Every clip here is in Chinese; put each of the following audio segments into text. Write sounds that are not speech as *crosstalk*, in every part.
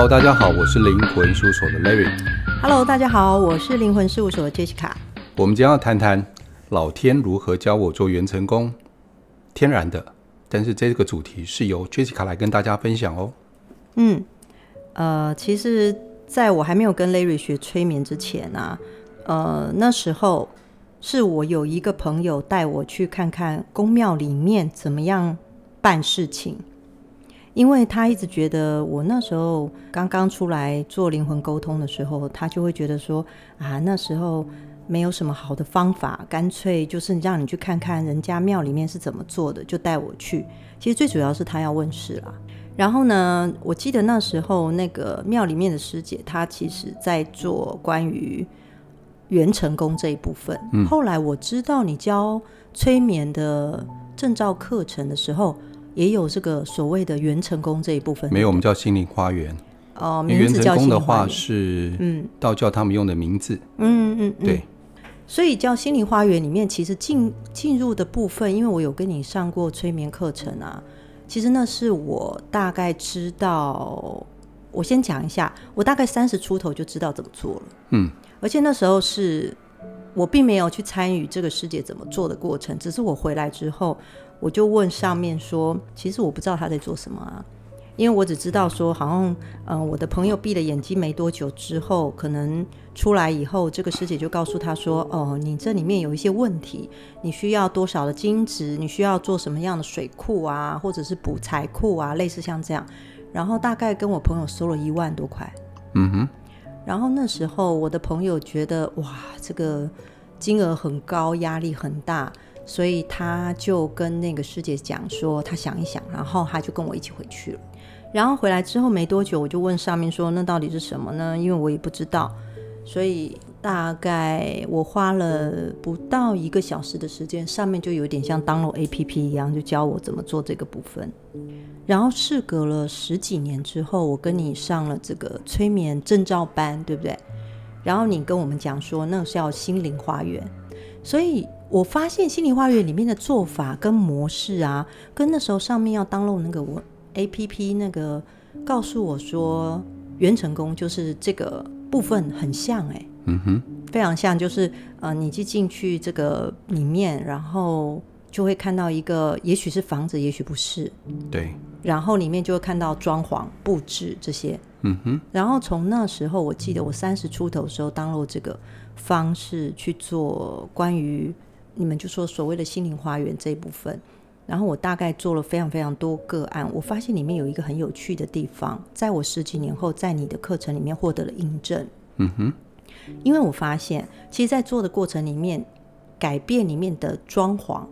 Hello，大家好，我是灵魂事务所的 Larry。Hello，大家好，我是灵魂事务所的 Jessica。我们将要谈谈老天如何教我做元成功，天然的。但是这个主题是由 Jessica 来跟大家分享哦。嗯，呃，其实在我还没有跟 Larry 学催眠之前啊，呃，那时候是我有一个朋友带我去看看宫庙里面怎么样办事情。因为他一直觉得我那时候刚刚出来做灵魂沟通的时候，他就会觉得说啊，那时候没有什么好的方法，干脆就是让你去看看人家庙里面是怎么做的，就带我去。其实最主要是他要问事啦。然后呢，我记得那时候那个庙里面的师姐，她其实在做关于元成功这一部分。嗯。后来我知道你教催眠的证照课程的时候。也有这个所谓的元成功这一部分，没有，我们叫心灵花园。哦，名字叫心灵花园。元成功的话是嗯，道教他们用的名字。嗯嗯嗯，对。所以叫心灵花园里面，其实进进入的部分，因为我有跟你上过催眠课程啊，其实那是我大概知道。我先讲一下，我大概三十出头就知道怎么做了。嗯，而且那时候是我并没有去参与这个师姐怎么做的过程，只是我回来之后。我就问上面说，其实我不知道他在做什么啊，因为我只知道说，好像，嗯、呃，我的朋友闭了眼睛没多久之后，可能出来以后，这个师姐就告诉他说，哦，你这里面有一些问题，你需要多少的金子，你需要做什么样的水库啊，或者是补财库啊，类似像这样，然后大概跟我朋友收了一万多块，嗯哼，然后那时候我的朋友觉得，哇，这个金额很高，压力很大。所以他就跟那个师姐讲说，他想一想，然后他就跟我一起回去了。然后回来之后没多久，我就问上面说，那到底是什么呢？因为我也不知道。所以大概我花了不到一个小时的时间，上面就有点像 download APP 一样，就教我怎么做这个部分。然后事隔了十几年之后，我跟你上了这个催眠证照班，对不对？然后你跟我们讲说，那是叫心灵花园。所以我发现心理花园里面的做法跟模式啊，跟那时候上面要 download 那个我 APP 那个告诉我说元成功就是这个部分很像哎、欸，嗯哼，非常像，就是呃，你就进去这个里面，然后就会看到一个，也许是房子，也许不是，对，然后里面就会看到装潢布置这些，嗯哼，然后从那时候我记得我三十出头的时候 download 这个。方式去做关于你们就说所谓的心灵花园这一部分，然后我大概做了非常非常多个案，我发现里面有一个很有趣的地方，在我十几年后在你的课程里面获得了印证。嗯哼，因为我发现，其实，在做的过程里面，改变里面的装潢，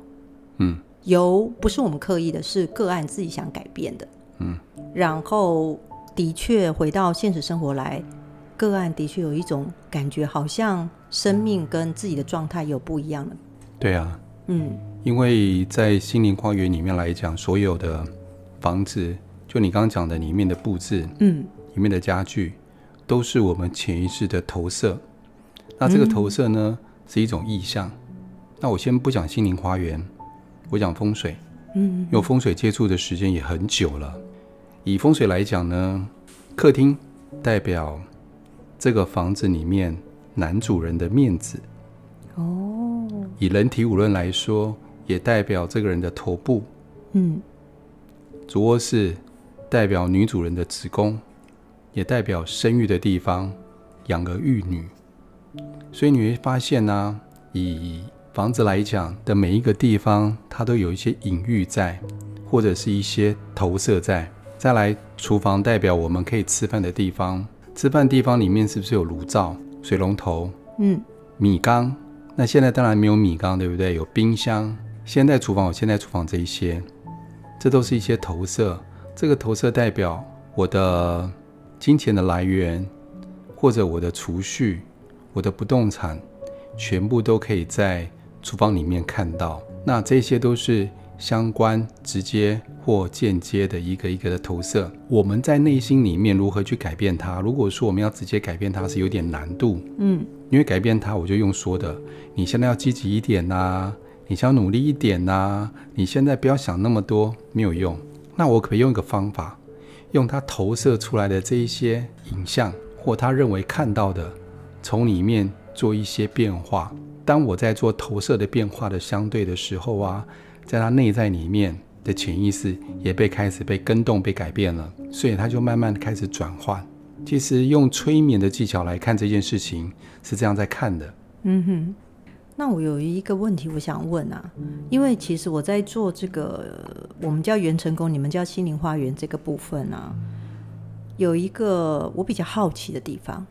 嗯，由不是我们刻意的，是个案自己想改变的。嗯，然后的确回到现实生活来。个案的确有一种感觉，好像生命跟自己的状态有不一样了。对啊，嗯，因为在心灵花园里面来讲，所有的房子，就你刚刚讲的里面的布置，嗯，里面的家具，都是我们潜意识的投射。那这个投射呢，嗯、是一种意象。那我先不讲心灵花园，我讲风水，嗯，因为风水接触的时间也很久了。以风水来讲呢，客厅代表。这个房子里面男主人的面子，哦，以人体五论来说，也代表这个人的头部，嗯，主卧室代表女主人的子宫，也代表生育的地方，养儿育女。所以你会发现呢、啊，以房子来讲的每一个地方，它都有一些隐喻在，或者是一些投射在。再来，厨房代表我们可以吃饭的地方。吃饭地方里面是不是有炉灶、水龙头、嗯，米缸？那现在当然没有米缸，对不对？有冰箱。现在厨房有现在厨房这一些，这都是一些投射。这个投射代表我的金钱的来源，或者我的储蓄、我的不动产，全部都可以在厨房里面看到。那这些都是。相关直接或间接的一个一个的投射，我们在内心里面如何去改变它？如果说我们要直接改变它，是有点难度。嗯，因为改变它，我就用说的，你现在要积极一点呐、啊，你想努力一点呐、啊，你现在不要想那么多，没有用。那我可以用一个方法，用他投射出来的这一些影像，或他认为看到的，从里面做一些变化。当我在做投射的变化的相对的时候啊，在他内在里面的潜意识也被开始被更动、被改变了，所以他就慢慢开始转换。其实用催眠的技巧来看这件事情是这样在看的。嗯哼。那我有一个问题，我想问啊，因为其实我在做这个，我们叫元成功，你们叫心灵花园这个部分啊，有一个我比较好奇的地方。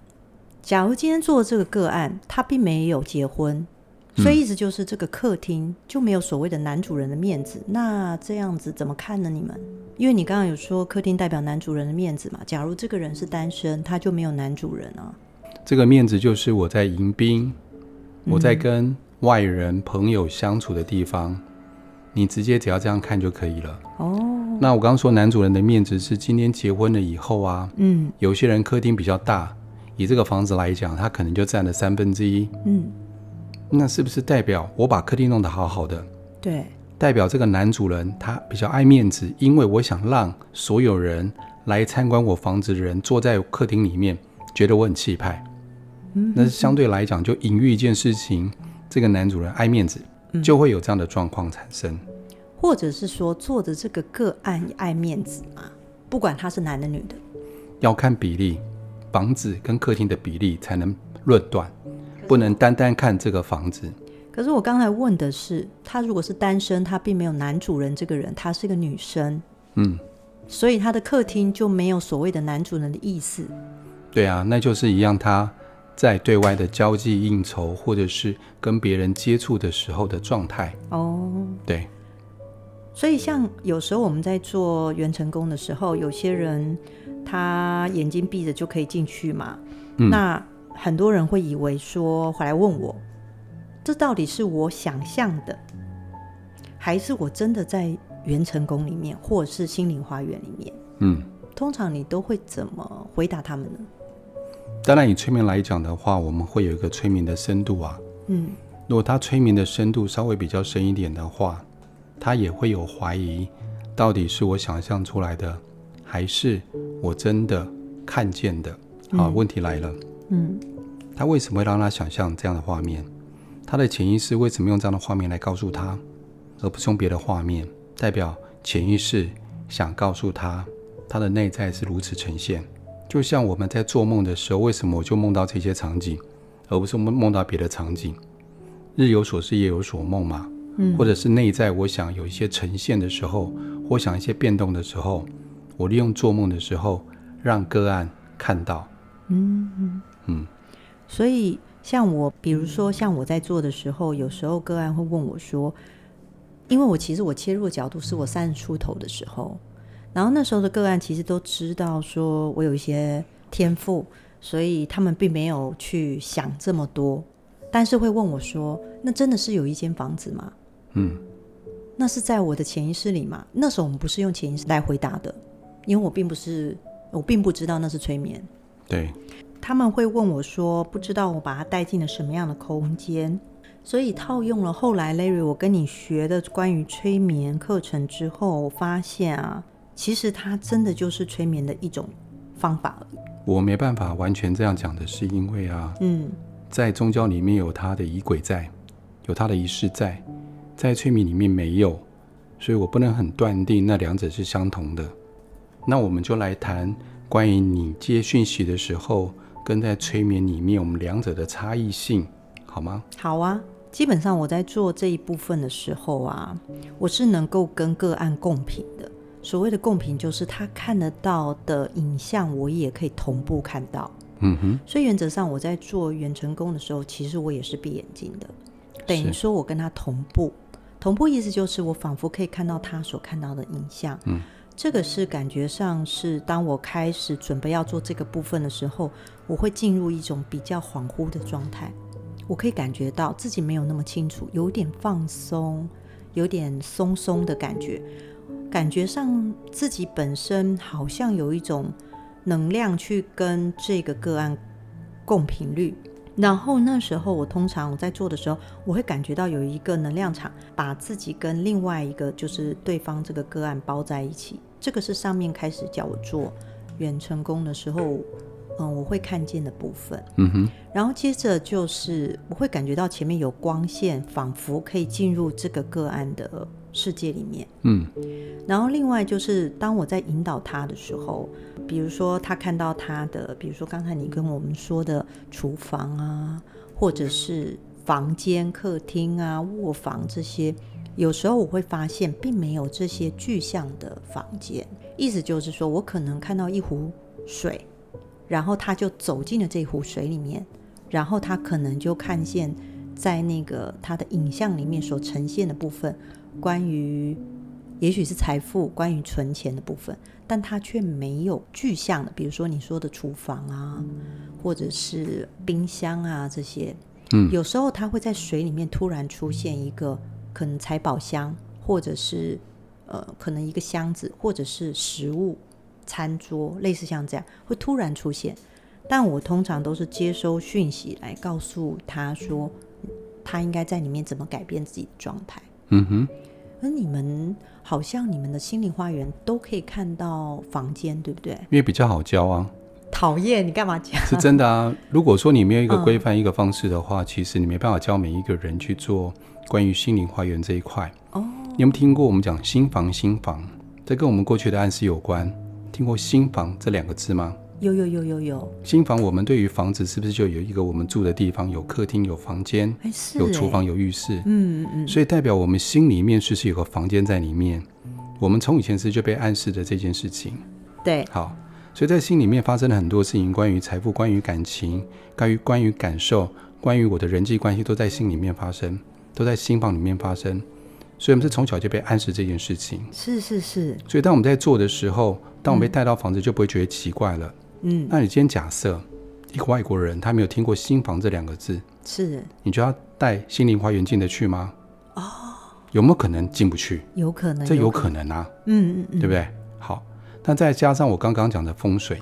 假如今天做这个个案，他并没有结婚，所以意思就是这个客厅就没有所谓的男主人的面子。那这样子怎么看呢？你们？因为你刚刚有说客厅代表男主人的面子嘛。假如这个人是单身，他就没有男主人啊。这个面子就是我在迎宾。我在跟外人朋友相处的地方，你直接只要这样看就可以了。哦，那我刚刚说男主人的面子是今天结婚了以后啊，嗯，有些人客厅比较大，以这个房子来讲，他可能就占了三分之一。嗯，那是不是代表我把客厅弄得好好的？对，代表这个男主人他比较爱面子，因为我想让所有人来参观我房子的人坐在客厅里面，觉得我很气派。嗯那相对来讲，就隐喻一件事情，这个男主人爱面子，就会有这样的状况产生。或者是说，做的这个个案爱面子嘛？不管他是男的女的，要看比例，房子跟客厅的比例才能论断，不能单单看这个房子。可是我刚才问的是，他如果是单身，他并没有男主人这个人，他是个女生，嗯，所以他的客厅就没有所谓的男主人的意思。对啊，那就是一样他。在对外的交际应酬，或者是跟别人接触的时候的状态哦，对。所以像有时候我们在做元成功的时候，有些人他眼睛闭着就可以进去嘛。嗯。那很多人会以为说，回来问我，这到底是我想象的，还是我真的在元成功里面，或者是心灵花园里面？嗯。通常你都会怎么回答他们呢？当然，以催眠来讲的话，我们会有一个催眠的深度啊。嗯，如果他催眠的深度稍微比较深一点的话，他也会有怀疑，到底是我想象出来的，还是我真的看见的？好，问题来了。嗯，他为什么会让他想象这样的画面？他的潜意识为什么用这样的画面来告诉他，而不是用别的画面？代表潜意识想告诉他，他的内在是如此呈现。就像我们在做梦的时候，为什么我就梦到这些场景，而不是梦梦到别的场景？日有所思，夜有所梦嘛。嗯，或者是内在我想有一些呈现的时候，或想一些变动的时候，我利用做梦的时候让个案看到。嗯嗯嗯。所以像我，比如说像我在做的时候，有时候个案会问我说，因为我其实我切入的角度是我三十出头的时候。然后那时候的个案其实都知道说我有一些天赋，所以他们并没有去想这么多，但是会问我说：“那真的是有一间房子吗？”嗯，那是在我的潜意识里吗？那时候我们不是用潜意识来回答的，因为我并不是，我并不知道那是催眠。对，他们会问我说：“不知道我把它带进了什么样的空间？”所以套用了后来 Larry 我跟你学的关于催眠课程之后，我发现啊。其实它真的就是催眠的一种方法而已。我没办法完全这样讲的是因为啊，嗯，在宗教里面有它的仪轨在，有它的仪式在，在催眠里面没有，所以我不能很断定那两者是相同的。那我们就来谈关于你接讯息的时候，跟在催眠里面我们两者的差异性，好吗？好啊，基本上我在做这一部分的时候啊，我是能够跟个案共频的。所谓的共频，就是他看得到的影像，我也可以同步看到。嗯哼。所以原则上，我在做元成功的时候，其实我也是闭眼睛的，等于说我跟他同步。同步意思就是我仿佛可以看到他所看到的影像。嗯。这个是感觉上是，当我开始准备要做这个部分的时候，我会进入一种比较恍惚的状态。我可以感觉到自己没有那么清楚，有点放松，有点松松的感觉。感觉上自己本身好像有一种能量去跟这个个案共频率，然后那时候我通常我在做的时候，我会感觉到有一个能量场把自己跟另外一个就是对方这个个案包在一起，这个是上面开始叫我做远成功的时候，嗯，我会看见的部分。嗯哼。然后接着就是我会感觉到前面有光线，仿佛可以进入这个个案的世界里面。嗯。然后另外就是当我在引导他的时候，比如说他看到他的，比如说刚才你跟我们说的厨房啊，或者是房间、客厅啊、卧房这些。有时候我会发现，并没有这些具象的房间，意思就是说我可能看到一壶水，然后他就走进了这壶水里面，然后他可能就看见在那个他的影像里面所呈现的部分，关于也许是财富、关于存钱的部分，但他却没有具象的，比如说你说的厨房啊，或者是冰箱啊这些。嗯，有时候他会在水里面突然出现一个。可能财宝箱，或者是呃，可能一个箱子，或者是食物、餐桌，类似像这样会突然出现。但我通常都是接收讯息来告诉他说，他应该在里面怎么改变自己的状态。嗯哼。而你们好像你们的心灵花园都可以看到房间，对不对？因为比较好教啊。讨厌，你干嘛讲？是真的啊。*laughs* 如果说你没有一个规范、一个方式的话，嗯，其实你没办法教每一个人去做。关于心灵花园这一块，哦，你有没有听过我们讲新房？新房，这跟我们过去的暗示有关。听过“新房”这两个字吗？有有有有有。新房，我们对于房子是不是就有一个我们住的地方，有客厅、有房间，有厨房、有浴室？嗯嗯嗯。所以代表我们心里面是不是有个房间在里面？我们从以前是就被暗示的这件事情。对。好，所以在心里面发生了很多事情，关于财富、关于感情、关于关于感受、关于我的人际关系，都在心里面发生。都在心房里面发生，所以我们是从小就被暗示这件事情。是是是。所以当我们在做的时候，当我们被带到房子，就不会觉得奇怪了。嗯。那你今天假设一个外国人，他没有听过“新房”这两个字，是，你就要带心灵花园进得去吗？哦。有没有可能进不去？有可能。这有可能啊。嗯嗯嗯。对不对？好，那再加上我刚刚讲的风水。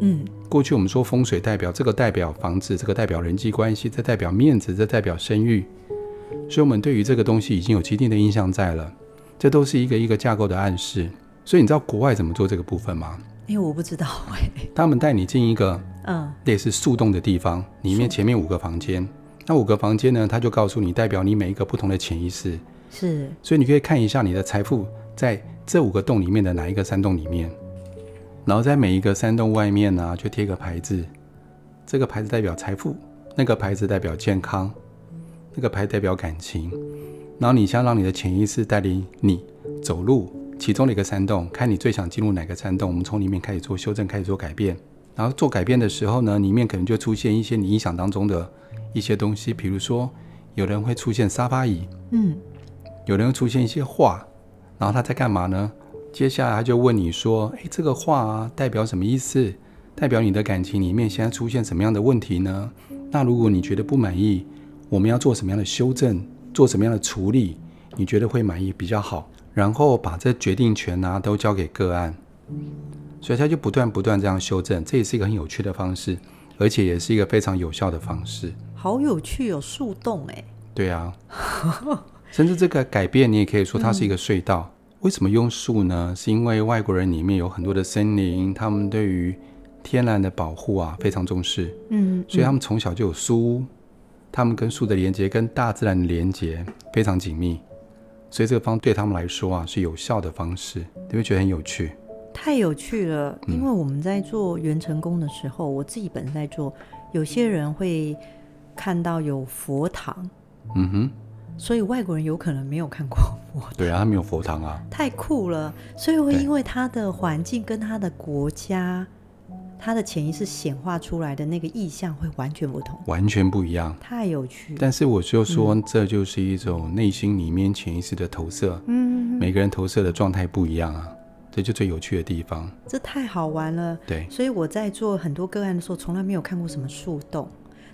嗯。过去我们说风水代表这个代表房子，这个代表人际关系，这代表面子，这代表声誉。所以，我们对于这个东西已经有既定的印象在了，这都是一个一个架构的暗示。所以，你知道国外怎么做这个部分吗？因为我不知道哎。他们带你进一个嗯类似树洞的地方，里面前面五个房间，那五个房间呢，他就告诉你，代表你每一个不同的潜意识。是。所以你可以看一下你的财富在这五个洞里面的哪一个山洞里面，然后在每一个山洞外面呢，就贴个牌子，这个牌子代表财富，那个牌子代表健康。那个牌代表感情，然后你想让你的潜意识带领你走入其中的一个山洞，看你最想进入哪个山洞，我们从里面开始做修正，开始做改变。然后做改变的时候呢，里面可能就出现一些你印象当中的一些东西，比如说有人会出现沙发椅，嗯，有人会出现一些画，然后他在干嘛呢？接下来他就问你说：“诶，这个画啊，代表什么意思？代表你的感情里面现在出现什么样的问题呢？那如果你觉得不满意，我们要做什么样的修正，做什么样的处理？你觉得会满意比较好？然后把这决定权啊都交给个案，所以他就不断不断这样修正，这也是一个很有趣的方式，而且也是一个非常有效的方式。好有趣，有树洞哎。对啊，*laughs* 甚至这个改变，你也可以说它是一个隧道。嗯、为什么用树呢？是因为外国人里面有很多的森林，他们对于天然的保护啊非常重视。嗯，所以他们从小就有树屋。他们跟树的连接，跟大自然的连接非常紧密，所以这个方对他们来说啊是有效的方式。你会觉得很有趣？太有趣了！因为我们在做元成功的时候，嗯，我自己本身在做，有些人会看到有佛堂，嗯哼，所以外国人有可能没有看过佛堂。对啊，他没有佛堂啊，太酷了！所以会因为他的环境跟他的国家。他的潜意识显化出来的那个意象会完全不同，完全不一样，太有趣。但是我就说，嗯、这就是一种内心里面潜意识的投射。嗯，每个人投射的状态不一样啊，这就最有趣的地方。这太好玩了。对，所以我在做很多个案的时候，从来没有看过什么树洞。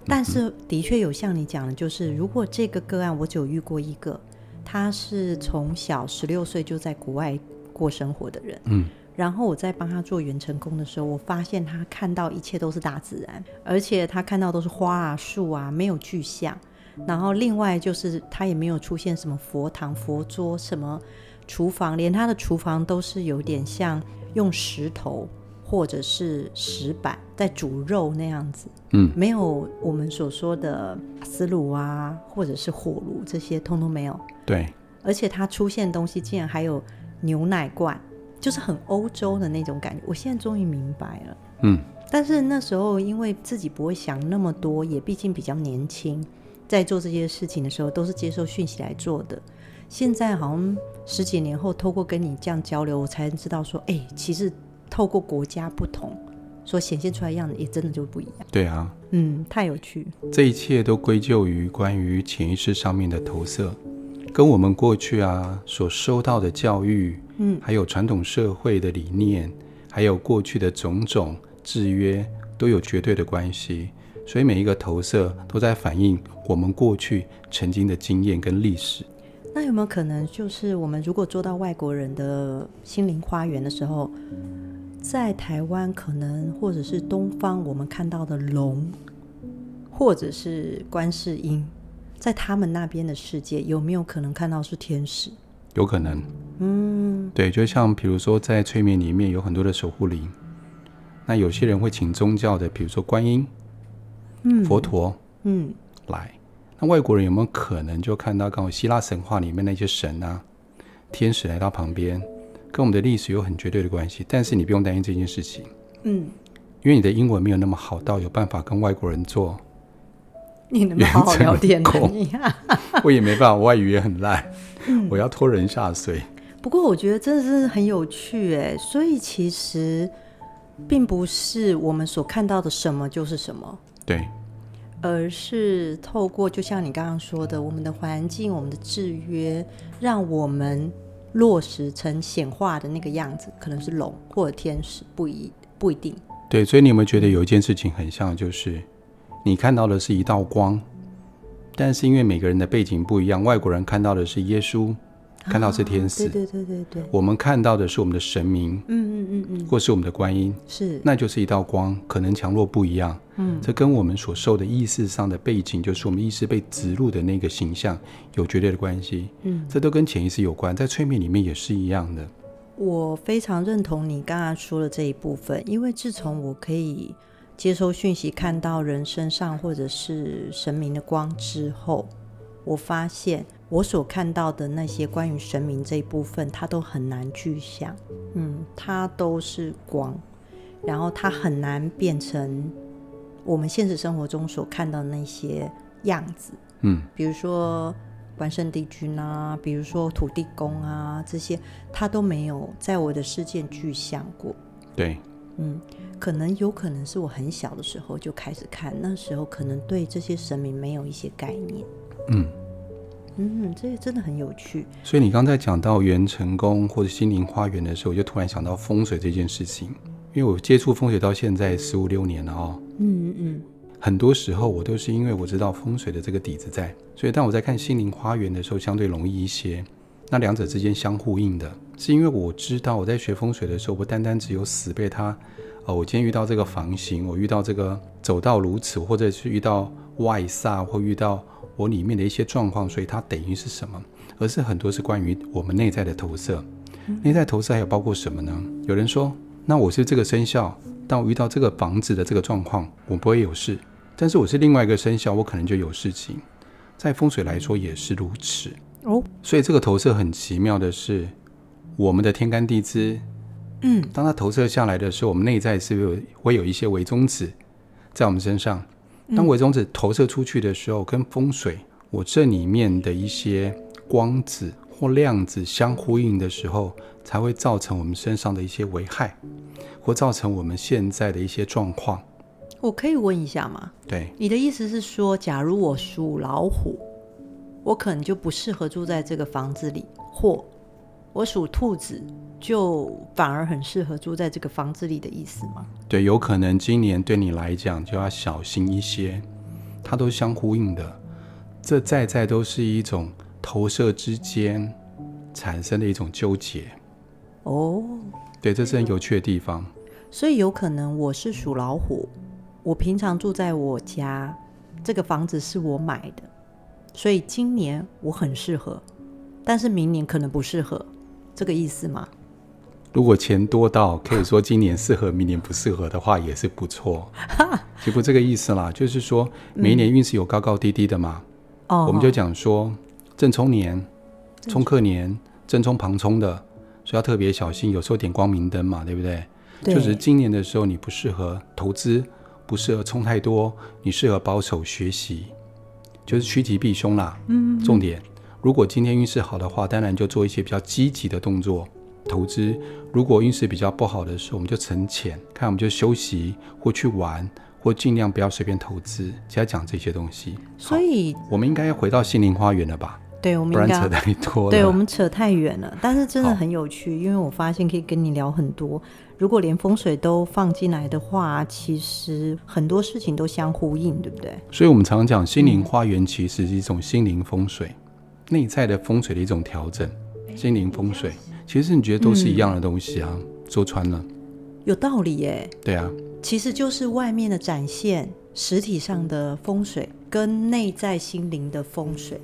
但是的确有像你讲的，就是如果这个个案我只有遇过一个，他是从小十六岁就在国外过生活的人。嗯。然后我在帮他做元成功的时候，我发现他看到一切都是大自然，而且他看到都是花啊、树啊，没有具象。然后另外就是他也没有出现什么佛堂、佛桌、什么厨房，连他的厨房都是有点像用石头或者是石板在煮肉那样子。嗯，没有我们所说的瓦斯炉啊，或者是火炉这些，通通没有。对，而且他出现东西竟然还有牛奶罐，就是很欧洲的那种感觉。我现在终于明白了。嗯，但是那时候因为自己不会想那么多，也毕竟比较年轻，在做这些事情的时候都是接受讯息来做的。现在好像十几年后，透过跟你这样交流，我才知道说，哎，其实透过国家不同，所显现出来的样子也真的就不一样。对啊，嗯，太有趣。这一切都归咎于关于潜意识上面的投射。跟我们过去啊所收到的教育，嗯，还有传统社会的理念，还有过去的种种制约，都有绝对的关系。所以每一个投射都在反映我们过去曾经的经验跟历史。那有没有可能，就是我们如果做到外国人的心灵花园的时候，在台湾可能或者是东方我们看到的龙，或者是观世音？在他们那边的世界，有没有可能看到是天使？有可能，嗯，对，就像比如说在催眠里面有很多的守护灵，那有些人会请宗教的，比如说观音、嗯、佛陀，嗯，来。那外国人有没有可能就看到刚好希腊神话里面那些神啊、天使来到旁边，跟我们的历史有很绝对的关系？但是你不用担心这件事情，嗯，因为你的英文没有那么好到有办法跟外国人做。你能不能好好聊天？*laughs* *laughs* 我也没办法，我外语也很烂，嗯、*laughs* 我要拖人下水。不过我觉得真的是很有趣哎，所以其实并不是我们所看到的什么就是什么，对，而是透过就像你刚刚说的，我们的环境、我们的制约，让我们落实成显化的那个样子，可能是龙或者天使，不一不一定。对，所以你有没有觉得有一件事情很像，就是？你看到的是一道光，但是因为每个人的背景不一样，外国人看到的是耶稣，看到是天使，对对对对对。我们看到的是我们的神明，嗯嗯嗯嗯，或是我们的观音，是，那就是一道光，可能强弱不一样，嗯，这跟我们所受的意识上的背景，就是我们意识被植入的那个形象有绝对的关系，嗯，这都跟潜意识有关，在催眠里面也是一样的。我非常认同你刚刚说的这一部分，因为自从我可以。接收讯息，看到人身上或者是神明的光之后，我发现我所看到的那些关于神明这一部分，它都很难具象。嗯，它都是光，然后它很难变成我们现实生活中所看到的那些样子。嗯，比如说关圣帝君啊，比如说土地公啊，这些它都没有在我的世界具象过。对，嗯。可能有可能是我很小的时候就开始看，那时候可能对这些神明没有一些概念。嗯嗯，这真的很有趣。所以你刚才讲到元成功或者心灵花园的时候，我就突然想到风水这件事情，因为我接触风水到现在十五六年了哦。嗯嗯嗯。很多时候我都是因为我知道风水的这个底子在，所以当我在看心灵花园的时候，相对容易一些。那两者之间相呼应的，是因为我知道我在学风水的时候，不单单只有死被它。哦，我今天遇到这个房型，我遇到这个走到如此，或者是遇到外煞，或遇到我里面的一些状况，所以它等于是什么？而是很多是关于我们内在的投射。内在投射还有包括什么呢？有人说，那我是这个生肖，但我遇到这个房子的这个状况，我不会有事；但是我是另外一个生肖，我可能就有事情。在风水来说也是如此哦。所以这个投射很奇妙的是，我们的天干地支。嗯，当它投射下来的时候，我们内在是不是会有一些微中子在我们身上？当微中子投射出去的时候，跟风水我这里面的一些光子或量子相呼应的时候，才会造成我们身上的一些危害，或造成我们现在的一些状况。我可以问一下吗？对，你的意思是说，假如我属老虎，我可能就不适合住在这个房子里，或我属兔子，就反而很适合住在这个房子里的意思吗？对，有可能今年对你来讲就要小心一些，它都相呼应的，这在在都是一种投射之间产生的一种纠结。哦，对，这是很有趣的地方。所以有可能我是属老虎，我平常住在我家，这个房子是我买的，所以今年我很适合，但是明年可能不适合。这个意思吗？如果钱多到可以说今年适合，明年不适合的话，也是不错。就不这个意思啦，就是说每一年运势有高高低低的嘛。哦、嗯，我们就讲说正冲年、冲克年、正冲旁冲的，所以要特别小心。有时候点光明灯嘛，对不对？对。就是今年的时候，你不适合投资，不适合冲太多，你适合保守学习，就是趋吉避凶啦。嗯，嗯。重点，如果今天运势好的话，当然就做一些比较积极的动作。投资，如果运势比较不好的时候，我们就存钱，看我们就休息或去玩，或尽量不要随便投资。只要讲这些东西，所以我们应该要回到心灵花园了吧？对，我们不然扯太多了。对，我们扯太远了，但是真的很有趣，因为我发现可以跟你聊很多。如果连风水都放进来的话，其实很多事情都相呼应，对不对？所以我们常常讲心灵花园其实是一种心灵风水，嗯、内在的风水的一种调整，心灵风水。其实你觉得都是一样的东西啊，嗯、说穿了，有道理耶。对啊，其实就是外面的展现，实体上的风水跟内在心灵的风水。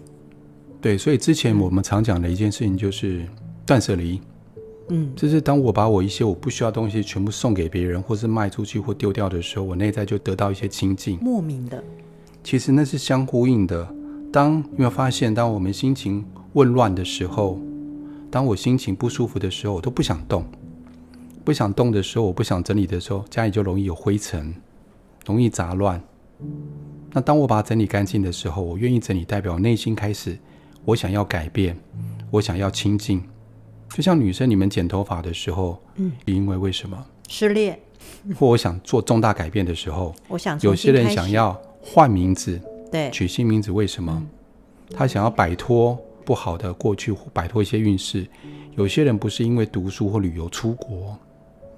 对，所以之前我们常讲的一件事情就是断舍离。嗯，就是当我把我一些我不需要的东西全部送给别人，或是卖出去或丢掉的时候，我内在就得到一些清净。莫名的，其实那是相呼应的。当有没有发现，当我们心情混乱的时候，当我心情不舒服的时候，我都不想动。不想动的时候，我不想整理的时候，家里就容易有灰尘，容易杂乱。那当我把它整理干净的时候，我愿意整理，代表内心开始，我想要改变，我想要亲近。就像女生你们剪头发的时候，嗯，因为为什么？失恋。或我想做重大改变的时候，我想有些人想要换名字，对，取新名字，为什么？他想要摆脱。不好的过去，摆脱一些运势。有些人不是因为读书或旅游出国，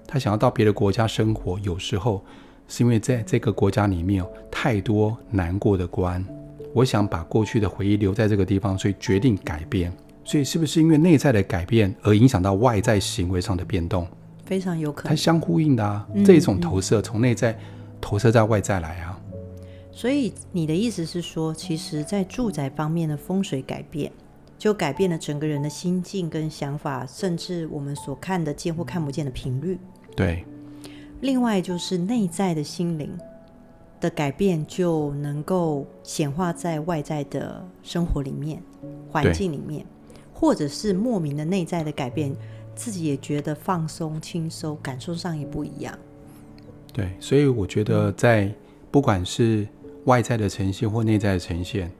他想要到别的国家生活。有时候是因为在这个国家里面有太多难过的关，我想把过去的回忆留在这个地方，所以决定改变。所以是不是因为内在的改变而影响到外在行为上的变动？非常有可能，它相呼应的啊。这种投射从内在投射在外在来啊。所以你的意思是说，其实在住宅方面的风水改变。就改变了整个人的心境跟想法，甚至我们所看得见或看不见的频率。对。另外就是内在的心灵的改变，就能够显化在外在的生活里面、环境里面，或者是莫名的内在的改变，自己也觉得放松、轻松，感受上也不一样。对，所以我觉得在不管是外在的呈现或内在的呈现，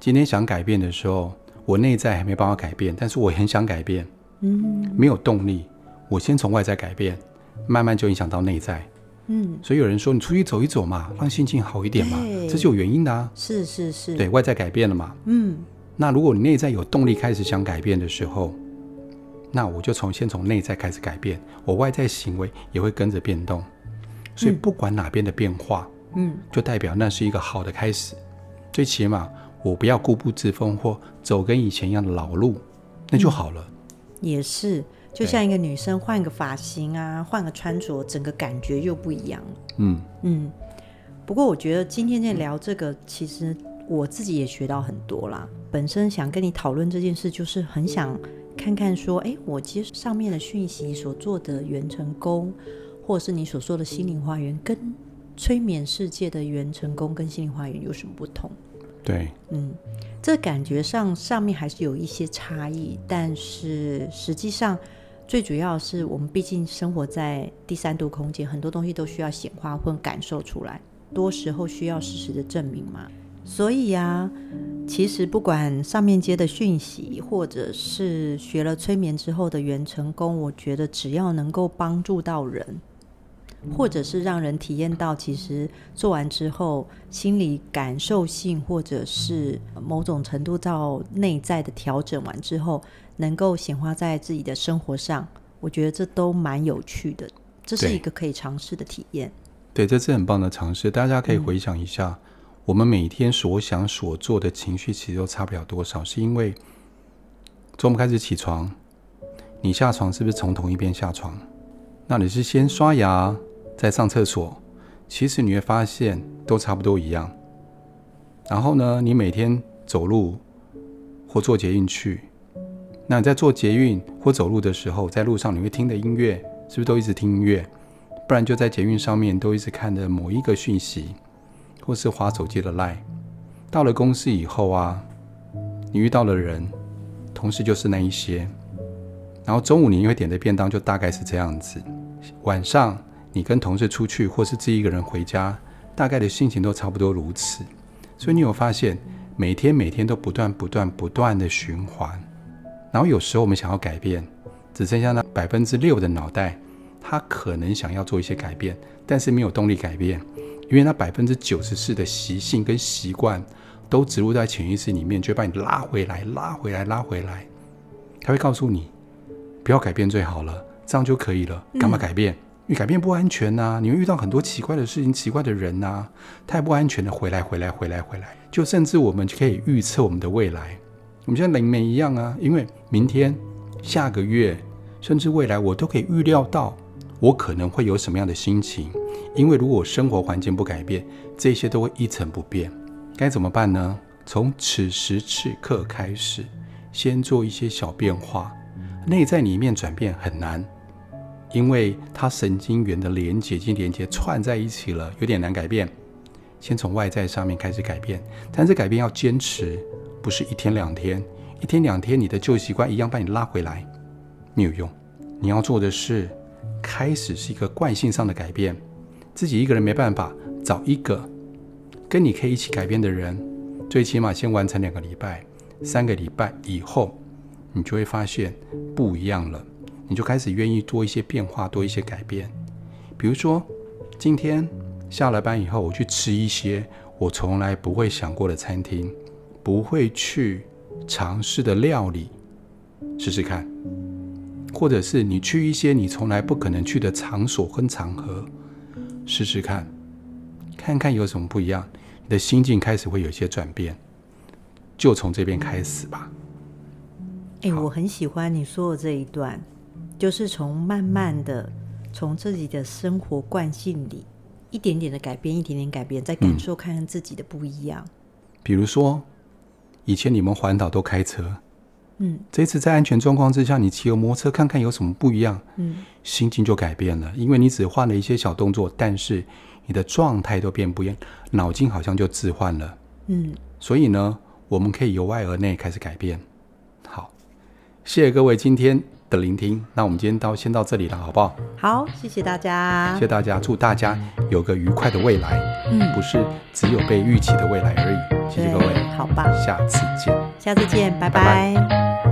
今天想改变的时候。我内在还没办法改变，但是我很想改变，嗯，没有动力。我先从外在改变，慢慢就影响到内在，嗯。所以有人说，你出去走一走嘛，让心情好一点嘛，这是有原因的啊。是是是，对外在改变了嘛，嗯。那如果你内在有动力开始想改变的时候，那我就从先从内在开始改变，我外在行为也会跟着变动。所以不管哪边的变化，嗯，就代表那是一个好的开始，最起码。我不要固步自封或走跟以前一样的老路，那就好了。嗯、也是，就像一个女生换个发型啊，换个穿着，整个感觉又不一样。嗯嗯。不过我觉得今天在聊这个，其实我自己也学到很多啦。本身想跟你讨论这件事，就是很想看看说，哎，我接上面的讯息所做的元成功，或者是你所说的心灵花园，跟催眠世界的元成功跟心灵花园有什么不同？对，嗯，这感觉上上面还是有一些差异，但是实际上最主要是我们毕竟生活在第三度空间，很多东西都需要显化或感受出来，多时候需要事实的证明嘛。所以啊，其实不管上面接的讯息，或者是学了催眠之后的元成功，我觉得只要能够帮助到人。或者是让人体验到，其实做完之后，心理感受性，或者是某种程度到内在的调整完之后，能够显化在自己的生活上，我觉得这都蛮有趣的，这是一个可以尝试的体验。对，这是很棒的尝试。大家可以回想一下，嗯、我们每天所想所做的情绪，其实都差不了多少，是因为从我们开始起床，你下床是不是从同一边下床？那你是先刷牙，再上厕所，其实你会发现都差不多一样。然后呢，你每天走路或坐捷运去，那你在坐捷运或走路的时候，在路上你会听的音乐，是不是都一直听音乐？不然就在捷运上面都一直看着某一个讯息，或是滑手机的 line。到了公司以后啊，你遇到的人，同事就是那一些。然后中午你因为点的便当就大概是这样子，晚上你跟同事出去或是自己一个人回家，大概的心情都差不多如此。所以你有发现？每天每天都不断不断不断的循环，然后有时候我们想要改变，只剩下那百分之六的脑袋，他可能想要做一些改变，但是没有动力改变，因为那百分之九十四的习性跟习惯都植入在潜意识里面，就会把你拉回来，拉回来，拉回来。他会告诉你，不要改变最好了，这样就可以了，干嘛改变？嗯因为改变不安全呐、啊，你会遇到很多奇怪的事情、奇怪的人呐、啊，太不安全的。回来，回来，回来，回来，就甚至我们就可以预测我们的未来。我们像灵媒一样啊，因为明天、下个月，甚至未来，我都可以预料到我可能会有什么样的心情。因为如果生活环境不改变，这些都会一成不变。该怎么办呢？从此时此刻开始，先做一些小变化，内在里面转变很难。因为它神经元的连接已、经连接串在一起了，有点难改变。先从外在上面开始改变，但是改变要坚持，不是一天两天，一天两天你的旧习惯一样把你拉回来，没有用。你要做的是，开始是一个惯性上的改变，自己一个人没办法，找一个跟你可以一起改变的人，最起码先完成两个礼拜、三个礼拜以后，你就会发现不一样了。你就开始愿意多一些变化，多一些改变。比如说，今天下了班以后，我去吃一些我从来不会想过的餐厅，不会去尝试的料理，试试看。或者是你去一些你从来不可能去的场所跟场合，试试看，看看有什么不一样。你的心境开始会有一些转变，就从这边开始吧。哎，我很喜欢你说的这一段。就是从慢慢的从自己的生活惯性里一点点的改变，一点点改变，再感受看看自己的不一样。比如说，以前你们环岛都开车，嗯，这次在安全状况之下，你骑个摩托车看看有什么不一样，嗯，心境就改变了，因为你只换了一些小动作，但是你的状态都变不一样，脑筋好像就置换了，嗯，所以呢，我们可以由外而内开始改变。好，谢谢各位今天的聆听，那我们今天到先到这里了，好不好？好，谢谢大家，谢谢大家，祝大家有个愉快的未来，嗯，不是只有被预期的未来而已。谢谢各位，好吧，下次见，下次见，拜拜。拜拜。